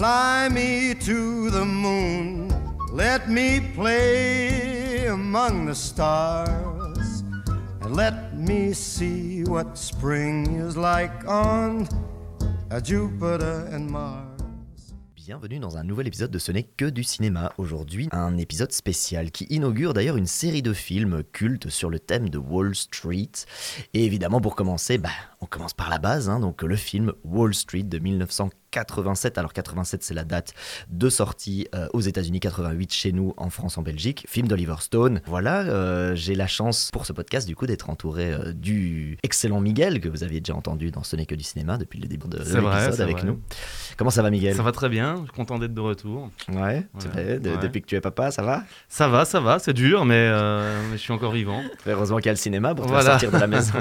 Fly me to the moon, let me play among the stars, and let me see what spring is like on Jupiter and Mars. Bienvenue dans un nouvel épisode de Ce n'est que du cinéma. Aujourd'hui, un épisode spécial qui inaugure d'ailleurs une série de films cultes sur le thème de Wall Street. Et évidemment, pour commencer, bah, on commence par la base, hein, donc le film Wall Street de 1940. 87. Alors 87, c'est la date de sortie euh, aux États-Unis, 88 chez nous, en France, en Belgique. Film d'Oliver Stone. Voilà, euh, j'ai la chance pour ce podcast du coup d'être entouré euh, du excellent Miguel que vous aviez déjà entendu dans Ce n'est que du cinéma depuis le début de l'épisode avec nous. Comment ça va, Miguel? Ça va très bien. Je suis content d'être de retour. Ouais. Depuis que tu es papa, ça va? Ça va, ça va. C'est dur, mais, je suis encore vivant. Heureusement qu'il y a le cinéma pour te sortir de la maison.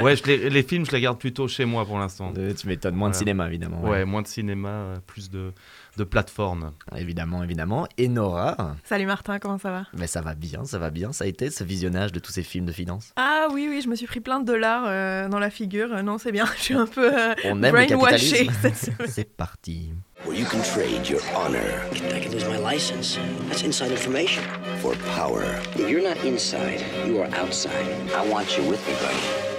ouais, les, films, je les garde plutôt chez moi pour l'instant. tu m'étonnes moins de cinéma, évidemment. ouais moins de cinéma, euh, plus de, de plateformes. Évidemment, évidemment. Et Nora Salut Martin, comment ça va? Mais ça va bien, ça va bien. Ça a été ce visionnage de tous ces films de finance Ah oui, oui, je me suis pris plein de dollars euh, dans la figure. Euh, non, c'est bien, je suis un peu euh, On aime C'est parti. Where you can trade your honor. I can lose my license. That's inside information. For power. If you're not inside, you are outside. I want you with me, buddy.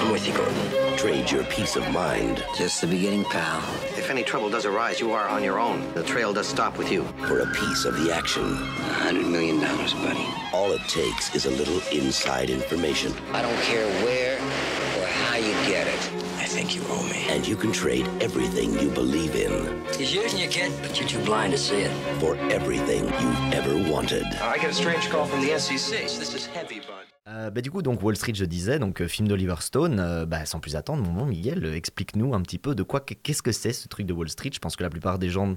I'm with you, Gordon. Trade your peace of mind. Just the beginning, pal. If any trouble does arise, you are on your own. The trail does stop with you. For a piece of the action. A hundred million dollars, buddy. All it takes is a little inside information. I don't care where or how you get it. I think you owe me. And you can trade everything you believe in. He's using you, kid, but you're too blind to see it. For everything you've ever wanted. Uh, I get a strange call from the SEC, so this is heavy, bud. Euh, bah, du coup, donc Wall Street, je disais, donc euh, film d'Oliver Stone. Euh, bah, sans plus attendre, mon bon Miguel, explique-nous un petit peu de quoi, qu'est-ce que c'est ce truc de Wall Street. Je pense que la plupart des gens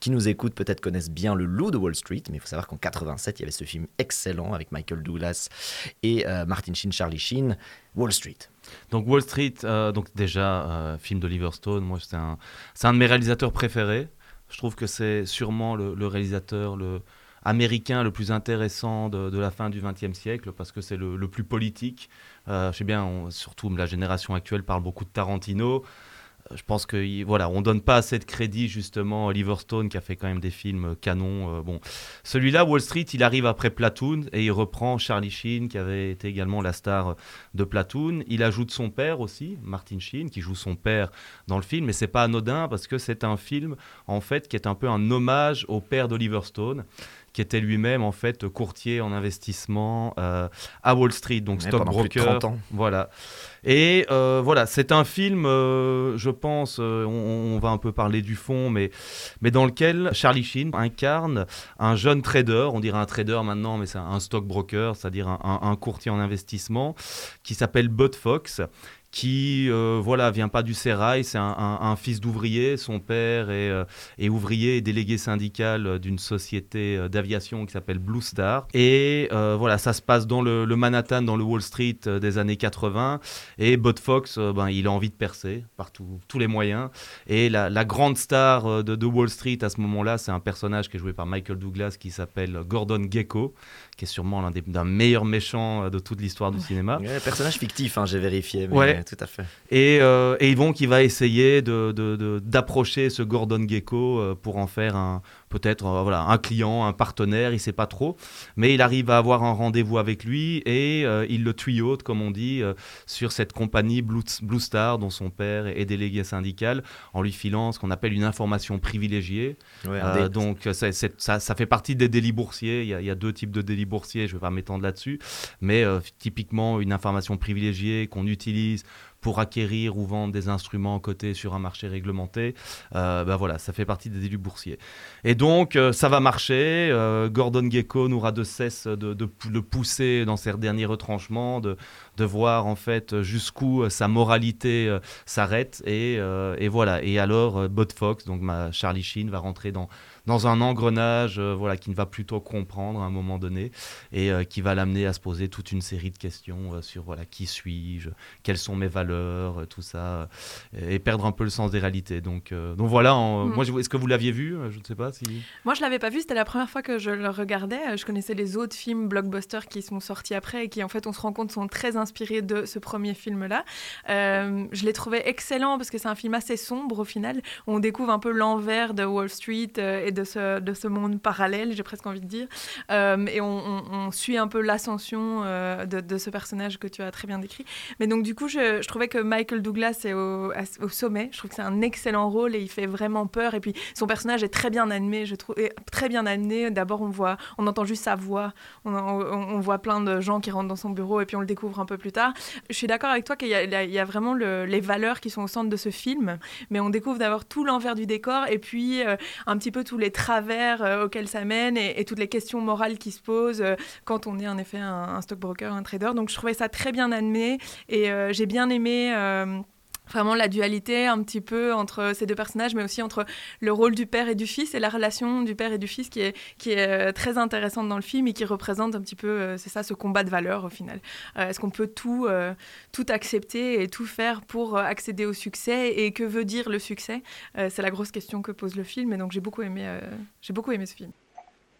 qui nous écoutent peut-être connaissent bien le loup de Wall Street, mais il faut savoir qu'en 87, il y avait ce film excellent avec Michael Douglas et Martin Sheen, Charlie Sheen, Wall Street. Donc Wall Street, donc déjà film d'Oliver Stone. Moi, c'est un, un de mes réalisateurs préférés. Je trouve que c'est sûrement le, le réalisateur le américain le plus intéressant de, la fin du XXe siècle parce que c'est le, plus politique. Euh, je sais bien, surtout la génération actuelle parle beaucoup de Tarantino. Euh, je pense que voilà, on donne pas assez de crédit justement à Oliver Stone qui a fait quand même des films canons. Euh, bon, celui-là, Wall Street, il arrive après Platoon et il reprend Charlie Sheen qui avait été également la star de Platoon. Il ajoute son père aussi, Martin Sheen, qui joue son père dans le film. Mais c'est pas anodin parce que c'est un film en fait qui est un peu un hommage au père d'Oliver Stone qui était lui-même en fait courtier en investissement euh, à Wall Street, donc stockbroker. Voilà. Et euh, voilà, c'est un film, euh, je pense, on, va un peu parler du fond, mais, mais dans lequel Charlie Sheen incarne un jeune trader, on dirait un trader maintenant, mais c'est un stockbroker, c'est-à-dire un, un, courtier en investissement, qui s'appelle Bud Fox qui euh, voilà vient pas du sérail, c'est un, fils d'ouvrier, son père est, euh, ouvrier et délégué syndical euh, d'une société d'aviation qui s'appelle Blue Star. Et voilà, ça se passe dans le, Manhattan, dans le Wall Street des années 80. Et Bud Fox, ben, il a envie de percer par tous les moyens. Et la, grande star de, de, Wall Street à ce moment-là, c'est un personnage qui est joué par Michael Douglas qui s'appelle Gordon Gecko qui est sûrement l'un des meilleurs méchants euh, de toute l'histoire du cinéma. personnage fictif, hein, j'ai vérifié. ouais. Tout à fait. Et, euh, et Yvon qui va essayer d'approcher de, de, ce Gordon Gecko euh, pour en faire un, peut-être euh, voilà, un client, un partenaire, il sait pas trop, mais il arrive à avoir un rendez-vous avec lui et euh, il le tuyaute, comme on dit, sur cette compagnie Blue, Star dont son père est délégué syndical, en lui filant ce qu'on appelle une information privilégiée. donc ça, ça, fait partie des délits boursiers. Il y, a, il y a deux types de délits boursiers, je ne vais pas m'étendre là-dessus, mais typiquement une information privilégiée qu'on utilise pour acquérir ou vendre des instruments cotés sur un marché réglementé. Euh, ben voilà, ça fait partie des délits boursiers. Et donc, euh, ça va marcher. Euh, Gordon Gecko n'aura de cesse de, le pousser dans ses derniers retranchements, de, de voir en fait jusqu'où sa moralité s'arrête. Et, et, voilà. Et alors, Bud Fox, donc ma Charlie Sheen, va rentrer dans dans un engrenage euh, voilà, qui ne va plutôt comprendre à un moment donné et euh, qui va l'amener à se poser toute une série de questions euh, sur voilà, qui suis-je, quelles sont mes valeurs tout ça, et perdre un peu le sens des réalités. Donc, donc voilà, mm. moi, est-ce que vous l'aviez vu Je ne sais pas si. Moi, je l'avais pas vu. C'était la première fois que je le regardais. Je connaissais les autres films blockbusters qui sont sortis après et qui, en fait, on se rend compte, sont très inspirés de ce premier film-là. je l'ai trouvé excellent parce que c'est un film assez sombre au final. On découvre un peu l'envers de Wall Street et de ce, de ce monde parallèle, j'ai presque envie de dire. et on, suit un peu l'ascension de, ce personnage que tu as très bien décrit. Mais donc, du coup, je, trouvais que Michael Douglas est au, sommet. Je trouve que c'est un excellent rôle et il fait vraiment peur. Et puis, son personnage est très bien animé, je trouve, très bien amené. D'abord, on voit, on entend juste sa voix. On, voit plein de gens qui rentrent dans son bureau et puis on le découvre un peu plus tard. Je suis d'accord avec toi qu'il y, y, a vraiment les valeurs qui sont au centre de ce film, mais on découvre d'abord tout l'envers du décor et puis euh, un petit peu tous les travers euh, auxquels ça mène et, toutes les questions morales qui se posent euh, quand on est en effet un, stockbroker, un trader. Donc, je trouvais ça très bien amené et j'ai bien aimé vraiment la dualité un petit peu entre ces deux personnages, mais aussi entre le rôle du père et du fils et la relation du père et du fils qui est, qui est euh, très intéressante dans le film et qui représente un petit peu, euh, c'est ça, ce combat de valeurs au final. Euh, est-ce qu'on peut tout, tout accepter et tout faire pour accéder au succès et que veut dire le succès? C'est la grosse question que pose le film et donc j'ai beaucoup aimé, j'ai beaucoup aimé ce film.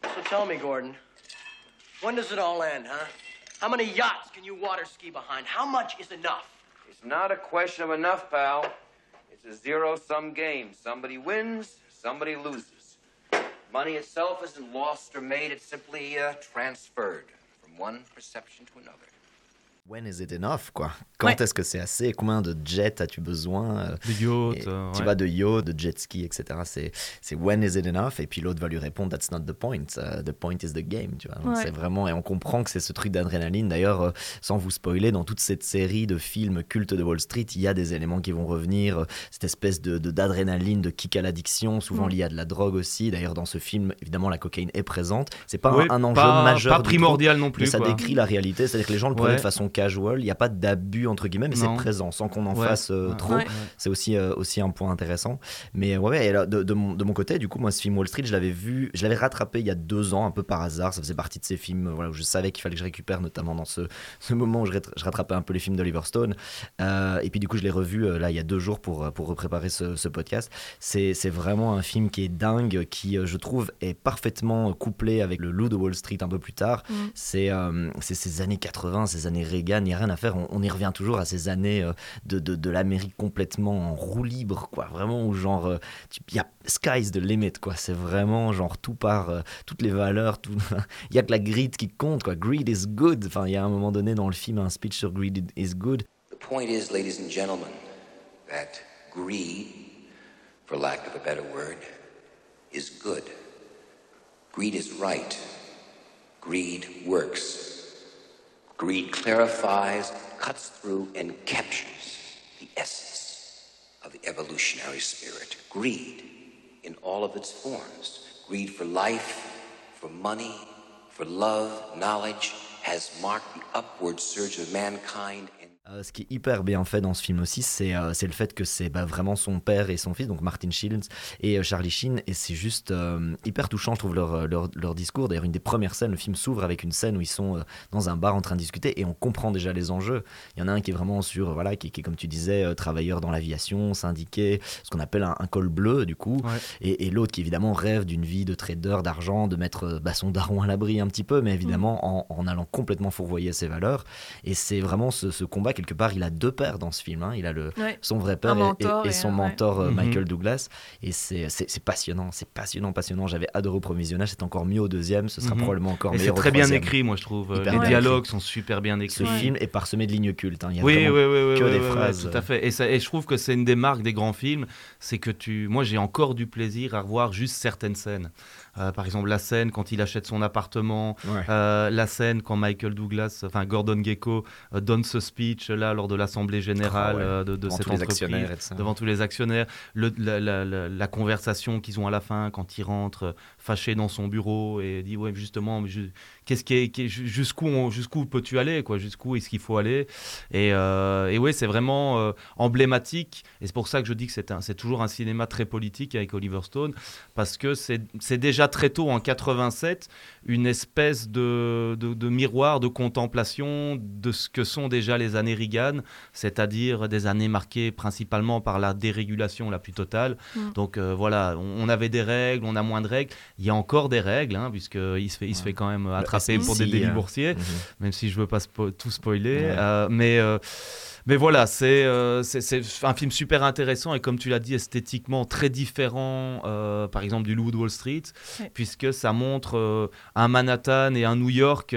So tell me, Gordon, when does it all end, huh? How many yachts can you water behind? How much is enough? It's not a question of enough, pal. It's a zero-sum game. Somebody wins, somebody loses. Money itself isn't lost or made, it's simply uh, transferred from one perception to another. When is it enough, quoi? Quand est-ce que c'est assez? Combien de jets as-tu besoin? Euh, De yachts. Euh, tu vas de yachts, de jet ski, etc. C'est when is it enough? Et puis l'autre va lui répondre That's not the point. Uh, the point is the game. Tu vois C'est vraiment et on comprend que c'est ce truc d'adrénaline. D'ailleurs, euh, sans vous spoiler, dans toute cette série de films cultes de Wall Street, il y a des éléments qui vont revenir. Cette espèce de d'adrénaline, de, kick à l'addiction, souvent lié à de la drogue aussi. D'ailleurs, dans ce film, évidemment, la cocaïne est présente. C'est pas un, enjeu majeur, pas primordial non plus. Mais ça décrit la réalité, c'est-à-dire que les gens le prenaient de façon casual, il n'y a pas d'abus entre guillemets, mais c'est présent sans qu'on en fasse euh, trop. C'est aussi, euh, aussi un point intéressant. Mais ouais, de, de, mon, de, mon, côté, du coup, moi, ce film Wall Street, je l'avais vu, je l'avais rattrapé il y a deux ans, un peu par hasard. Ça faisait partie de ces films voilà, où je savais qu'il fallait que je récupère, notamment dans ce, ce moment où je, je, rattrapais un peu les films d'Oliver Stone. Euh, et puis, du coup, je l'ai revu là il y a deux jours pour, pour repréparer ce, ce podcast. C'est vraiment un film qui est dingue, qui, je trouve, est parfaitement couplé avec le loup de Wall Street un peu plus tard. Mm. C'est ces années 80, ces années Il n'y a rien à faire. On, y revient toujours à ces années euh, de, de, l'Amérique complètement en roue libre, quoi. Vraiment, où genre, il y a sky's the limit, quoi. C'est vraiment genre tout par euh, toutes les valeurs. Il y a que la greed qui compte, quoi. Greed is good. Enfin, il y a un moment donné dans le film un speech sur greed is good. The point is, ladies and gentlemen, that greed, for lack of a better word, is good. Greed is right. Greed works. Greed clarifies, cuts through, and captures the essence of the evolutionary spirit. Greed in all of its forms. Greed for life, for money, for love, knowledge, has marked the upward surge of mankind Euh, ce qui est hyper bien fait dans ce film aussi, c'est euh, le fait que c'est bah, vraiment son père et son fils, donc Martin Shields et euh, Charlie Sheen, et c'est juste hyper touchant, je trouve, leur, leur, leur discours. D'ailleurs, une des premières scènes, le film s'ouvre avec une scène où ils sont dans un bar en train de discuter et on comprend déjà les enjeux. Il y en a un qui est vraiment sur, voilà, qui, qui est, comme tu disais, travailleur dans l'aviation, syndiqué, ce qu'on appelle un, col bleu, du coup, et, et l'autre qui évidemment rêve d'une vie de trader, d'argent, de mettre bah, son daron à l'abri un petit peu, mais évidemment en, en, allant complètement fourvoyer ses valeurs. Et c'est vraiment ce, ce combat quelque part, il a deux pères dans ce film. Hein. Il a le, son vrai père et, son mentor euh, mhm. Michael Douglas. Et c'est passionnant, c'est passionnant, passionnant. J'avais adoré au premier visionnage, c'est encore mieux au deuxième, ce sera mhm. probablement encore et meilleur. C'est très bien écrit, moi je trouve. Les dialogues sont super bien écrits. Ce film est parsemé de lignes cultes. Hein. Il y a oui, oui, oui, que des phrases. tout à fait. Et, ça, et je trouve que c'est une des marques des grands films, c'est que tu, moi j'ai encore du plaisir à revoir juste certaines scènes. Euh, par exemple, la scène quand il achète son appartement, euh, la scène quand Michael Douglas, enfin Gordon Gecko, euh, donne ce speech là lors de l'assemblée générale ah de, cette entreprise, devant tous les actionnaires, le, la, conversation qu'ils ont à la fin quand il rentre fâché dans son bureau et dit ouais justement qu'est-ce qui jusqu'où jusqu'où peux-tu aller quoi? Jusqu'où est-ce qu'il faut aller? Et, euh, et ouais c'est vraiment euh, emblématique. Et c'est pour ça que je dis que c'est toujours un cinéma très politique avec Oliver Stone parce que c'est déjà très tôt en 87 une espèce de, de, miroir de contemplation de ce que sont déjà les années Reagan, c'est-à-dire des années marquées principalement par la dérégulation la plus totale. Mm. Donc voilà, on, avait des règles, on a moins de règles. Il y a encore des règles, hein, puisqu'il se, fait, il se fait quand même bah, attraper pour des délits boursiers, mhm. même si je veux pas tout spoiler. mais mais voilà, euh, c'est un film super intéressant et comme tu l'as dit, esthétiquement très différent, euh, par exemple, du Loup de Wall Street, puisque ça montre euh, un Manhattan et un New York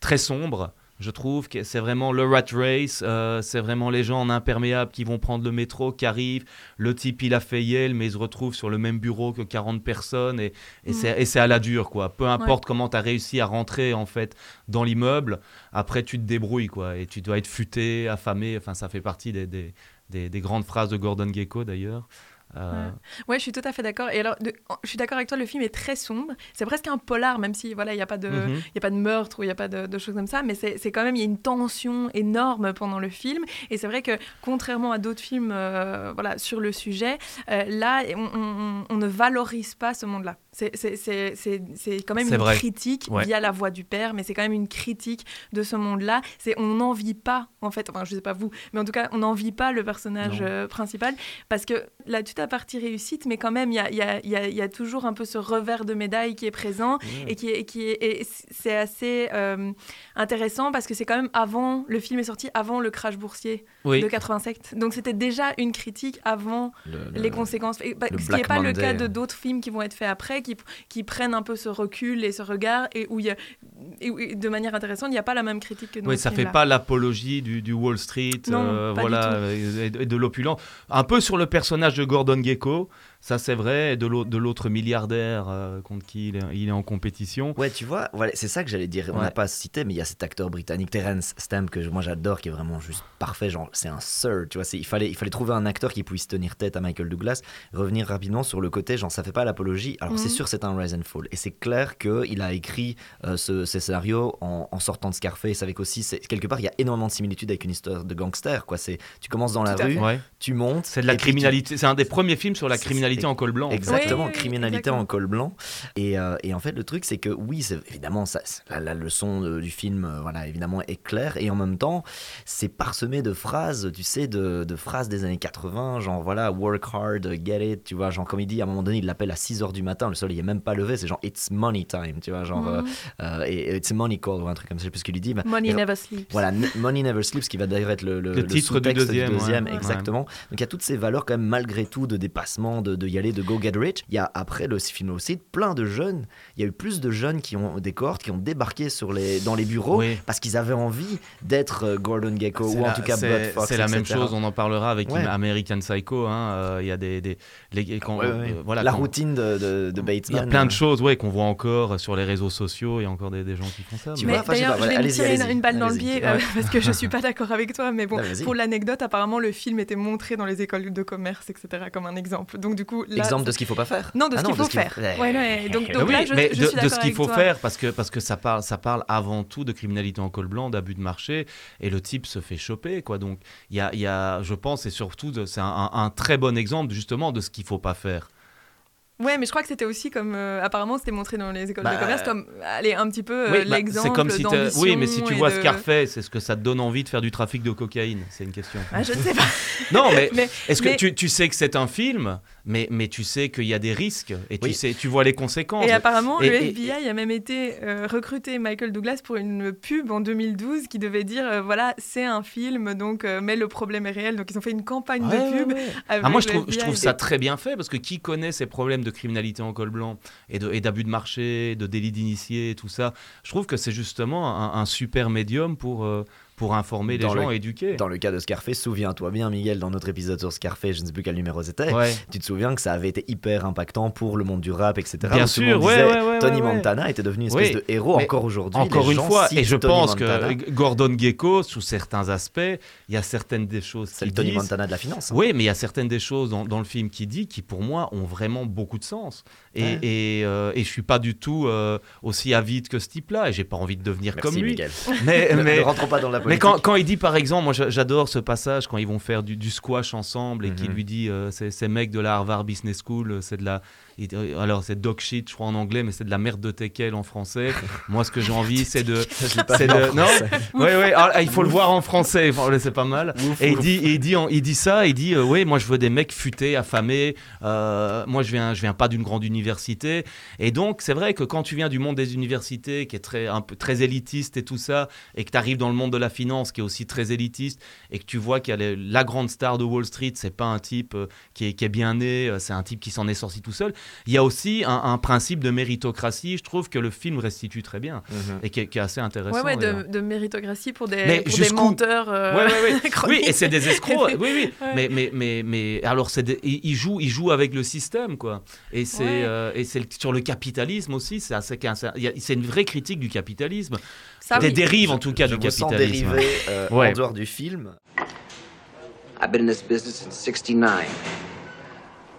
très sombre. Je trouve que c'est vraiment le rat race, euh, c'est vraiment les gens en imperméable qui vont prendre le métro, qui arrivent. Le type, il a fait Yale, mais il se retrouve sur le même bureau que 40 personnes et, et mm. c'est à la dure, quoi. Peu importe comment tu as réussi à rentrer, en fait, dans l'immeuble, après, tu te débrouilles, quoi. Et tu dois être futé, affamé. Enfin, ça fait partie des, des, des grandes phrases de Gordon Gecko, d'ailleurs. Euh, ouais. je suis tout à fait d'accord. Et alors, je suis d'accord avec toi, le film est très sombre. C'est presque un polar, même si voilà, il n'y a pas de, mhm. a pas de meurtre ou il n'y a pas de, choses comme ça, mais c'est quand même il y a une tension énorme pendant le film. Et c'est vrai que contrairement à d'autres films, euh, voilà, sur le sujet, euh, là, on, ne valorise pas ce monde-là. C'est quand même une critique via la voix du père, mais c'est quand même une critique de ce monde-là. C'est on n'en vit pas en fait. Enfin, je sais pas vous, mais en tout cas, on n'en vit pas le personnage principal parce que là, tu à partie réussite, mais quand même, il y a, y, a, y a, toujours un peu ce revers de médaille qui est présent mmh. et qui est, qui est, c'est assez euh, intéressant parce que c'est quand même avant, le film est sorti avant le crash boursier de 87. Donc c'était déjà une critique avant les conséquences. Bah, ce qui n'est pas le cas de d'autres films qui vont être faits après, qui, qui prennent un peu ce recul et ce regard et où il y a, et de manière intéressante, il n'y a pas la même critique que dans Oui, ça ne fait pas l'apologie du, du, Wall Street, euh, voilà, et, de l'opulent. Un peu sur le personnage de Gordon Gecko ça, c'est vrai. De l'autre milliardaire euh, contre qui il est, en compétition. Ouais, tu vois, voilà, c'est ça que j'allais dire. On n'a pas cité, mais il y a cet acteur britannique, Terence Stamp, que moi j'adore, qui est vraiment juste parfait. Genre, c'est un sir, tu vois. Il fallait, il fallait trouver un acteur qui puisse tenir tête à Michael Douglas. Revenir rapidement sur le côté, genre, ça fait pas l'apologie. Alors, c'est mhm. sûr, c'est un Rise and Fall. Et c'est clair qu'il a écrit euh, ce, ces scénarios en, sortant de Scarface, avec aussi, quelque part, il y a énormément de similitudes avec une histoire de gangster, quoi. Tu commences dans la rue, tu montes. C'est de la criminalité. C'est un des premiers films sur la criminalité en col blanc. Exactement, criminalité en col blanc. Et, euh, et, en fait, le truc, c'est que oui, c'est évidemment, ça, la, leçon du film, euh, voilà, évidemment, est claire. Et en même temps, c'est parsemé de phrases, tu sais, de, de, phrases des années 80, genre voilà, work hard, get it, tu vois, genre comme il dit, à un moment donné, il l'appelle à 6 h du matin, le soleil est même pas levé, c'est genre it's money time, tu vois, genre, mhm. euh, et it's money call ou un truc comme ça, je sais plus ce qu'il lui dit. money never sleeps. Voilà, money never sleeps, qui va d'ailleurs être le, le, titre du deuxième. exactement. Donc il y a toutes ces valeurs quand même, malgré tout, de dépassement, de, de y aller de Go Get Rich, il y a après le film aussi plein de jeunes. Il y a eu plus de jeunes qui ont des cohortes qui ont débarqué sur les, dans les bureaux parce qu'ils avaient envie d'être euh, Gordon Gecko ou en tout cas Bud Fox. C'est la même chose, on en parlera avec American Psycho. Hein, euh, il y a des. des les, euh, voilà, la routine de, de, Bates. Il y a plein de choses ouais, qu'on voit encore sur les réseaux sociaux. Il y a encore des, des gens qui font ça. Mais, d'ailleurs, je vais me tirer une, balle dans le pied parce que je suis pas d'accord avec toi. Mais bon, pour l'anecdote, apparemment, le film était montré dans les écoles de commerce, etc., comme un exemple. Donc, du coup. exemple de ce qu'il faut pas faire Non, de ce ah qu'il faut faire. Ouais, Donc, oui, mais de, ce qu'il faut faire, parce que, parce que ça, parle, ça parle avant tout de criminalité en col blanc, d'abus de marché, et le type se fait choper. Quoi. Donc, il y a, y a, je pense, et surtout, c'est un, un, très bon exemple justement de ce qu'il faut pas faire. Ouais, mais je crois que c'était aussi comme euh, apparemment c'était montré dans les écoles de bah, commerce comme allez un petit peu euh, bah, l'exemple c'est comme si oui, mais si tu vois Scarface, est-ce que ça te donne envie de faire du trafic de cocaïne C'est une question. Ah, je ne sais pas. non, mais, est-ce que tu, tu, sais que c'est un film, mais, mais tu sais qu'il y a des risques et tu sais, tu vois les conséquences. Et apparemment, le FBI a même été euh, recruté Michael Douglas pour une pub en 2012 qui devait dire voilà c'est un film donc mais le problème est réel donc ils ont fait une campagne de pub. ah, moi je trouve, je trouve ça très bien fait parce que qui connaît ces problèmes de criminalité en col blanc et d'abus de, marché, de délit d'initié, tout ça. Je trouve que c'est justement un, super médium pour, euh, pour informer les gens, éduquer. Dans le cas de Scarface, souviens-toi bien, Miguel, dans notre épisode sur Scarface, je ne sais plus quel numéro c'était, tu te souviens que ça avait été hyper impactant pour le monde du rap, etc. Bien sûr, ouais, Tony Montana était devenu une espèce de héros encore aujourd'hui. Encore une fois, et je pense que Gordon Gecko, sous certains aspects, il y a certaines des choses. C'est le Tony Montana de la finance. Hein. Oui, mais il y a certaines des choses dans, dans, le film qui dit qui, pour moi, ont vraiment beaucoup de sens. Et, et, euh, et je suis pas du tout euh, aussi avide que ce type-là, et j'ai pas envie de devenir comme lui. Miguel. Mais, mais... ne rentrons pas dans la Mais quand, quand, il dit, par exemple, moi j'adore ce passage quand ils vont faire du, du squash ensemble et qu'il mhm. lui dit, euh, ces mecs de la Harvard Business School, c'est de la euh, alors c'est dog shit, je crois en anglais, mais c'est de la merde de teckel en français. Moi, ce que j'ai envie, c'est de, c'est de, non, ouais, ouais. Ah, il faut le voir en français. c'est pas mal. et il dit, il dit, il dit ça. Il dit, euh, oui, moi, je veux des mecs futés, affamés. Euh, moi, je viens, je viens pas d'une grande université. Et donc, c'est vrai que quand tu viens du monde des universités, qui est très, un peu très élitiste et tout ça, et que tu arrives dans le monde de la finance, qui est aussi très élitiste, et que tu vois qu'il y a la grande star de Wall Street, c'est pas un type qui est, qui est bien né, c'est un type qui s'en est sorti tout seul il y a aussi un, principe de méritocratie, je trouve que le film restitue très bien mhm. et qui est, assez intéressant. Ouais, ouais de, méritocratie pour des, pour des menteurs. Euh, ouais, ouais, oui, et c'est des escrocs. oui, oui. Mais, mais, mais, mais alors, il, joue, il joue avec le système, quoi. Et c'est euh, et c'est sur le capitalisme aussi. C'est une vraie critique du capitalisme. Ça, des dérives, en tout cas, du capitalisme. dérivé euh, en dehors du film. I've been in this business since 69.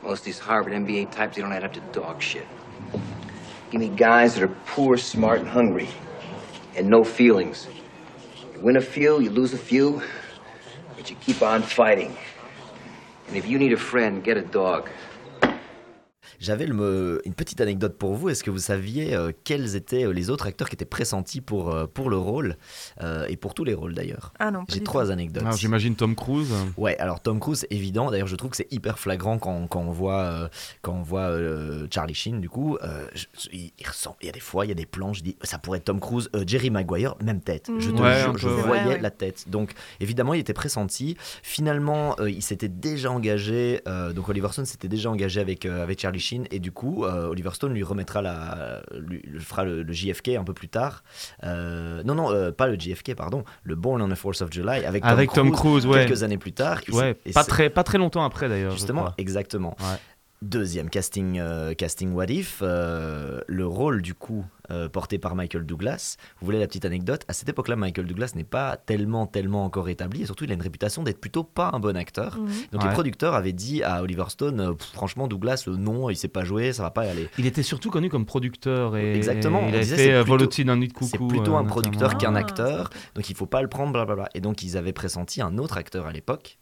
Most of these Harvard MBA types, they don't add up to dog shit. Give me guys that are poor, smart, and hungry, and no feelings. You win a few, you lose a few, but you keep on fighting. And if you need a friend, get a dog. J'avais une petite anecdote pour vous. Est-ce que vous saviez euh, quels étaient euh, les autres acteurs qui étaient pressentis pour, euh, pour le rôle Et pour tous les rôles d'ailleurs? Ah non. J'ai trois anecdotes. J'imagine Tom Cruise. Ouais, alors Tom Cruise, évident. D'ailleurs, je trouve que c'est hyper flagrant quand, quand on voit, quand on voit Charlie Sheen, du coup. il, ressemble, il y a des fois, il y a des plans, je dis, ça pourrait être Tom Cruise, Jerry Maguire, même tête. Je te jure, je voyais la tête. Donc, évidemment, il était pressenti. Finalement, il s'était déjà engagé. donc, Oliver Stone s'était déjà engagé avec, avec Charlie Sheen et du coup, euh, Oliver Stone lui remettra la, lui, fera le, JFK un peu plus tard. Euh, non, non, euh, pas le JFK, pardon, le Born on the Force of July avec Tom avec Cruise, Tom Cruise quelques années plus tard. Ouais, pas, très, pas très longtemps après d'ailleurs. Justement, exactement. Deuxième casting, casting What If, le rôle du coup euh, porté par Michael Douglas. Vous voulez la petite anecdote À cette époque-là, Michael Douglas n'est pas tellement, tellement encore établi, et surtout, il a une réputation d'être plutôt pas un bon acteur. Mhm. Donc les producteurs avaient dit à Oliver Stone, euh, franchement, Douglas, euh, non, il sait pas jouer, ça va pas y aller. Il était surtout connu comme producteur. Et Exactement. Il a fait Volotine d'un nuit de coucou. C'est plutôt un producteur qu'un ah. acteur, donc il faut pas le prendre, blablabla. Et donc ils avaient pressenti un autre acteur à l'époque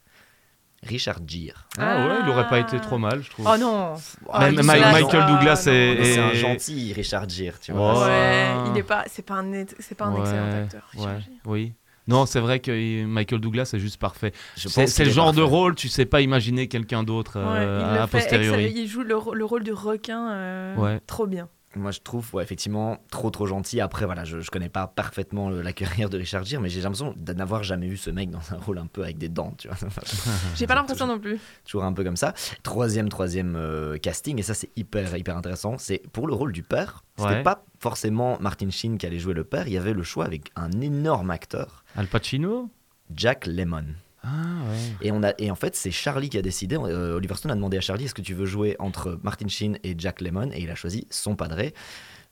Richard Gere. Ah ouais, il aurait pas été trop mal, je trouve. Oh non ah, Michael Douglas est, C'est un gentil Richard Gere, tu vois. Ouais, il est pas, c'est pas un, c'est pas un excellent acteur. Ouais, oui. Non, c'est vrai que Michael Douglas est juste parfait. C'est le genre de rôle, tu sais pas imaginer quelqu'un d'autre euh, a posteriori. Il joue le, rôle du requin euh, trop bien. Moi, je trouve, ouais, effectivement, trop trop gentil. Après, voilà, je, je connais pas parfaitement la carrière de Richard Gere, mais j'ai l'impression de n'avoir jamais vu ce mec dans un rôle un peu avec des dents, tu vois. j'ai pas l'impression non plus. Toujours un peu comme ça. Troisième, troisième euh, casting, et ça c'est hyper hyper intéressant. C'est pour le rôle du père. C'était pas forcément Martin Sheen qui allait jouer le père. Il y avait le choix avec un énorme acteur. Al Pacino? Jack Lemmon. Ah, et, on a, et en fait, c'est Charlie qui a décidé. Euh, Oliver Stone a demandé à Charlie est-ce que tu veux jouer entre Martin Sheen et Jack Lemmon? Et il a choisi son padré.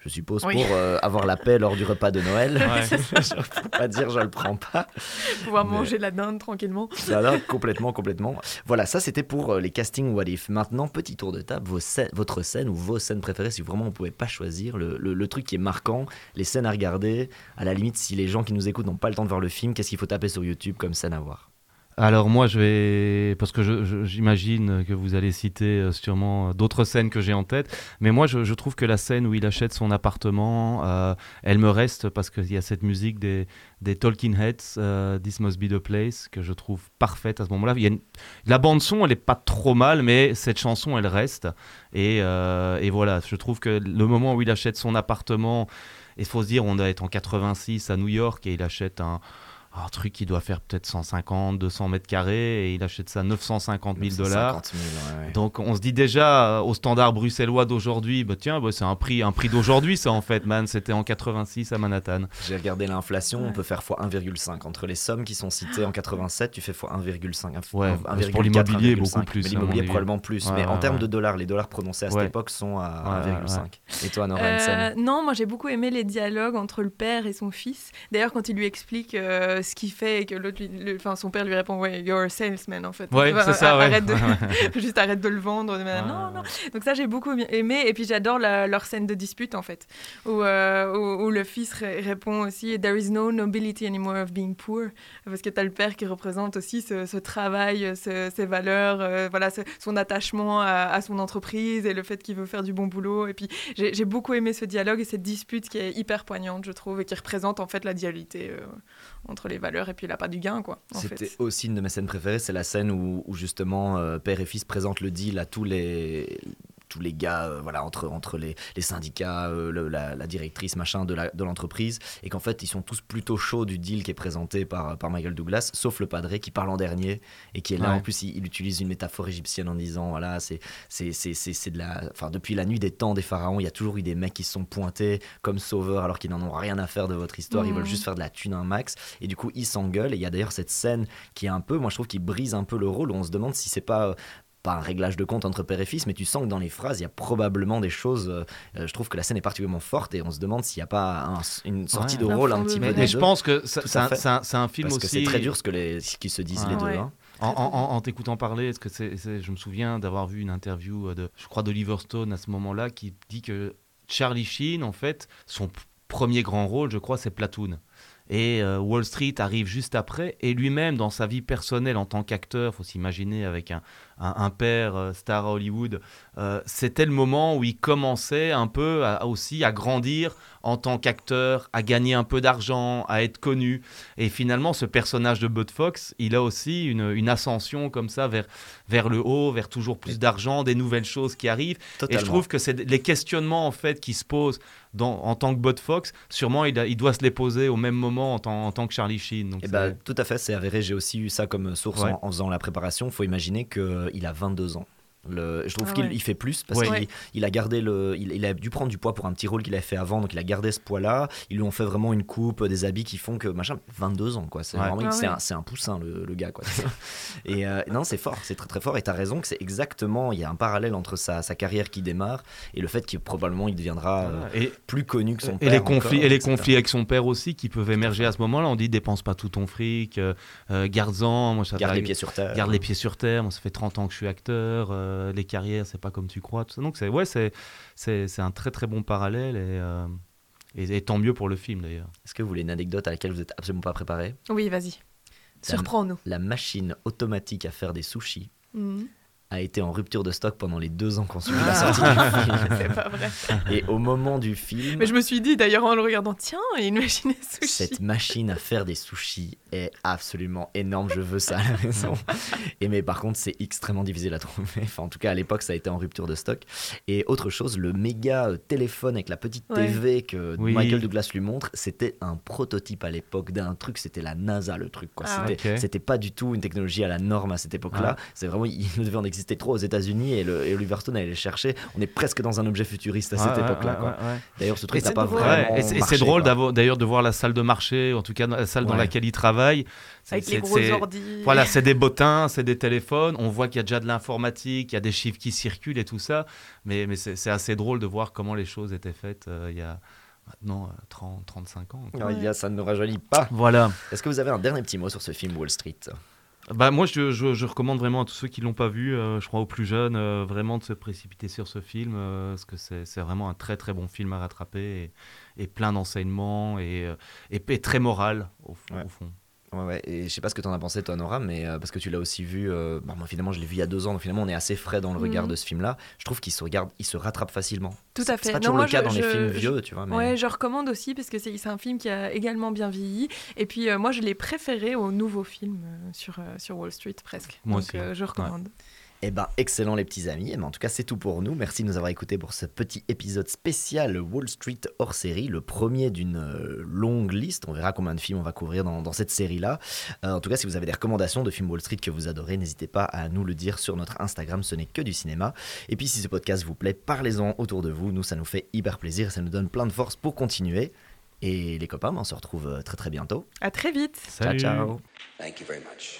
Je suppose pour euh, avoir la paix lors du repas de Noël. je ne peux pas dire je le prends pas. Pouvoir manger la dinde tranquillement. complètement, complètement. Voilà, ça c'était pour euh, les castings What If. Maintenant, petit tour de table, vos votre scène ou vos scènes préférées, si vraiment on ne pouvait pas choisir, le, le, truc qui est marquant, les scènes à regarder, à la limite, si les gens qui nous écoutent n'ont pas le temps de voir le film, qu'est-ce qu'il faut taper sur YouTube comme scène à voir? Alors moi je vais parce que j'imagine que vous allez citer euh, sûrement d'autres scènes que j'ai en tête, mais moi je, trouve que la scène où il achète son appartement, euh, elle me reste parce qu'il y a cette musique des, des Talking Heads, euh, This Must Be the Place, que je trouve parfaite à ce moment-là. La bande son elle est pas trop mal, mais cette chanson elle reste et, et voilà, je trouve que le moment où il achète son appartement, il faut se dire on doit être en 86 à New York et il achète un un truc qui doit faire peut-être 150, 200 mètres carrés et il achète ça 950 000 dollars. Donc on se dit déjà euh, au standard bruxellois d'aujourd'hui, bah tiens, bah, c'est un prix, un prix d'aujourd'hui ça en fait, man. C'était en 86 à Manhattan. J'ai regardé l'inflation, on peut faire x 1,5 entre les sommes qui sont citées en 87, tu fais x 1,5. Ouais, pour l'immobilier beaucoup plus. l'immobilier probablement plus, mais en termes de dollars, les dollars prononcés à cette époque sont à 1,5. Et toi, Nora euh, Non, moi j'ai beaucoup aimé les dialogues entre le père et son fils. D'ailleurs, quand il lui explique euh, ce qu'il fait et que l'autre, enfin, son père lui répond Ouais, you're a salesman en fait. Ouais, c'est ça, ouais. Arrête de, juste arrête de le vendre. non, non. Donc, ça, j'ai beaucoup aimé. Et puis, j'adore leur scène de dispute en fait, où, où, le fils répond aussi There is no nobility anymore of being poor. Parce que tu as le père qui représente aussi ce, travail, ses valeurs, voilà, son attachement à, son entreprise et le fait qu'il veut faire du bon boulot. Et puis, j'ai beaucoup aimé ce dialogue et cette dispute qui est hyper poignante, je trouve, et qui représente en fait la dualité euh, entre les valeurs et puis pas du gain, quoi. C'était aussi une de mes scènes préférées, c'est la scène où, justement euh, père et fils présentent le deal à tous les tous les gars, euh, voilà, entre, entre les, les syndicats, euh, la, directrice, machin, de l'entreprise, et qu'en fait, ils sont tous plutôt chauds du deal qui est présenté par, par Michael Douglas, sauf le padré qui parle en dernier, et qui est là, en plus, il, utilise une métaphore égyptienne en disant, voilà, c'est de la... Enfin, depuis la nuit des temps des pharaons, il y a toujours eu des mecs qui se sont pointés comme sauveurs alors qu'ils n'en ont rien à faire de votre histoire, ils veulent mmh. juste faire de la thune un max, et du coup, ils s'engueulent, et il y a d'ailleurs cette scène qui est un peu, moi je trouve, qui brise un peu le rôle, où on se demande si c'est pas euh, pas un réglage de compte entre père et fils, mais tu sens que dans les phrases, il y a probablement des choses. Euh, euh, je trouve que la scène est particulièrement forte et on se demande s'il n'y a pas une sortie de rôle un petit peu. Mais je pense que c'est un, film Parce aussi. que c'est très dur ce que les, ce qui se disent les deux. Hein. En, t'écoutant parler, est-ce que c'est, je me souviens d'avoir vu une interview de, je crois, d'Oliver Stone à ce moment-là, qui dit que Charlie Sheen, en fait, son premier grand rôle, je crois, c'est Platoon. Et euh, Wall Street arrive juste après. Et lui-même, dans sa vie personnelle en tant qu'acteur, faut s'imaginer avec un, un, père euh, star à Hollywood, euh, c'était le moment où il commençait un peu aussi à grandir en tant qu'acteur, à gagner un peu d'argent, à être connu. Et finalement, ce personnage de Bud Fox, il a aussi une, ascension comme ça vers, vers le haut, vers toujours plus d'argent, des nouvelles choses qui arrivent. Et je trouve que c'est les questionnements en fait qui se posent dans, en tant que Bud Fox, sûrement il, il, doit se les poser au même moment en tant, en tant que Charlie Sheen. Donc et eh ben, tout à fait, c'est avéré. J'ai aussi eu ça comme source en, en, faisant la préparation. Il faut imaginer que il a 22 ans je trouve ah qu'il fait plus parce qu'il a gardé le, il, a dû prendre du poids pour un petit rôle qu'il a fait avant, donc il a gardé ce poids-là. Ils lui ont fait vraiment une coupe, des habits qui font que machin, 22 ans quoi. C'est vraiment, ah c'est un, poussin le, gars quoi. et euh, non, c'est fort, c'est très très fort. Et t'as raison que c'est exactement, il y a un parallèle entre sa, sa, carrière qui démarre et le fait qu'il probablement il deviendra euh, plus connu que son père. Et les conflits, et les conflits avec son père aussi qui peuvent émerger à ce moment-là. On dit dépense pas tout ton fric, euh, garde-en. Moi, ça garde les pieds sur terre. Garde les pieds sur terre. Moi, ça fait 30 ans que je suis acteur. Euh, les carrières, c'est pas comme tu crois. Tout ça. Donc, c'est ouais, c'est, c'est, un très très bon parallèle euh, et, et, tant mieux pour le film d'ailleurs. Est-ce que vous voulez une anecdote à laquelle vous n'êtes absolument pas préparé? Oui, vas-y. Surprends-nous. La machine automatique à faire des sushis. Mhm a été en rupture de stock pendant les deux ans qu'on suit la sortie du film. C'est pas vrai. Et au moment du film. Mais je me suis dit d'ailleurs en le regardant, tiens, il y a une machine à sushis. Cette machine à faire des sushis est absolument énorme. Je veux ça à la maison. Et mais par contre, c'est extrêmement difficile à trouver. Enfin, en tout cas, à l'époque, ça a été en rupture de stock. Et autre chose, le méga euh, téléphone avec la petite TV que Michael Douglas lui montre, c'était un prototype à l'époque d'un truc. C'était la NASA, le truc. Quoi. Ah c'était, pas du tout une technologie à la norme à cette époque-là. Ah. C'est vraiment, il ne devait en exister existait trop aux États-Unis et, le, Oliver Stone allait les chercher. On est presque dans un objet futuriste à cette époque-là. d'ailleurs, ce truc n'a pas vraiment. Et c'est drôle d'ailleurs de voir la salle de marché, en tout cas la salle dans laquelle il travaille. Avec les gros ordi. Voilà, c'est des bottins, c'est des téléphones. On voit qu'il y a déjà de l'informatique, il y a des chiffres qui circulent et tout ça. Mais, mais c'est assez drôle de voir comment les choses étaient faites euh, il y a maintenant 30, 35 ans. il ça ne nous rajeunit pas. Voilà. Est-ce que vous avez un dernier petit mot sur ce film Wall Street? Bah, moi, je, je, recommande vraiment à tous ceux qui l'ont pas vu, euh, je crois aux plus jeunes, euh, vraiment de se précipiter sur ce film, euh, parce que c'est vraiment un très très bon film à rattraper, et, et plein d'enseignements, et, et, très moral au, au fond. Ouais, ouais. Et je sais pas ce que tu en as pensé, toi, Nora, mais parce que tu l'as aussi vu. Bon, moi, finalement, je l'ai vu il y a deux ans, donc finalement, on est assez frais dans le regard mhm. de ce film-là. Je trouve qu'il se regarde, il se rattrape facilement. Tout à fait. C'est pas toujours le cas dans les films vieux, tu vois. Mais... Ouais, je recommande aussi parce que c'est un film qui a également bien vieilli. Et puis, moi, je l'ai préféré au nouveau film sur, sur Wall Street, presque. Moi donc, aussi. je recommande. Eh ben, excellent les petits amis. Eh ben, en tout cas, c'est tout pour nous. Merci de nous avoir écoutés pour ce petit épisode spécial Wall Street hors série, le premier d'une euh, longue liste. On verra combien de films on va couvrir dans, cette série-là. Euh, en tout cas, si vous avez des recommandations de films Wall Street que vous adorez, n'hésitez pas à nous le dire sur notre Instagram. Ce n'est que du cinéma. Et puis, si ce podcast vous plaît, parlez-en autour de vous. Nous, ça nous fait hyper plaisir. Ça nous donne plein de force pour continuer. Et les copains, ben, on se retrouve euh, très très bientôt. À très vite. Salut. Ciao, ciao. Thank you very much.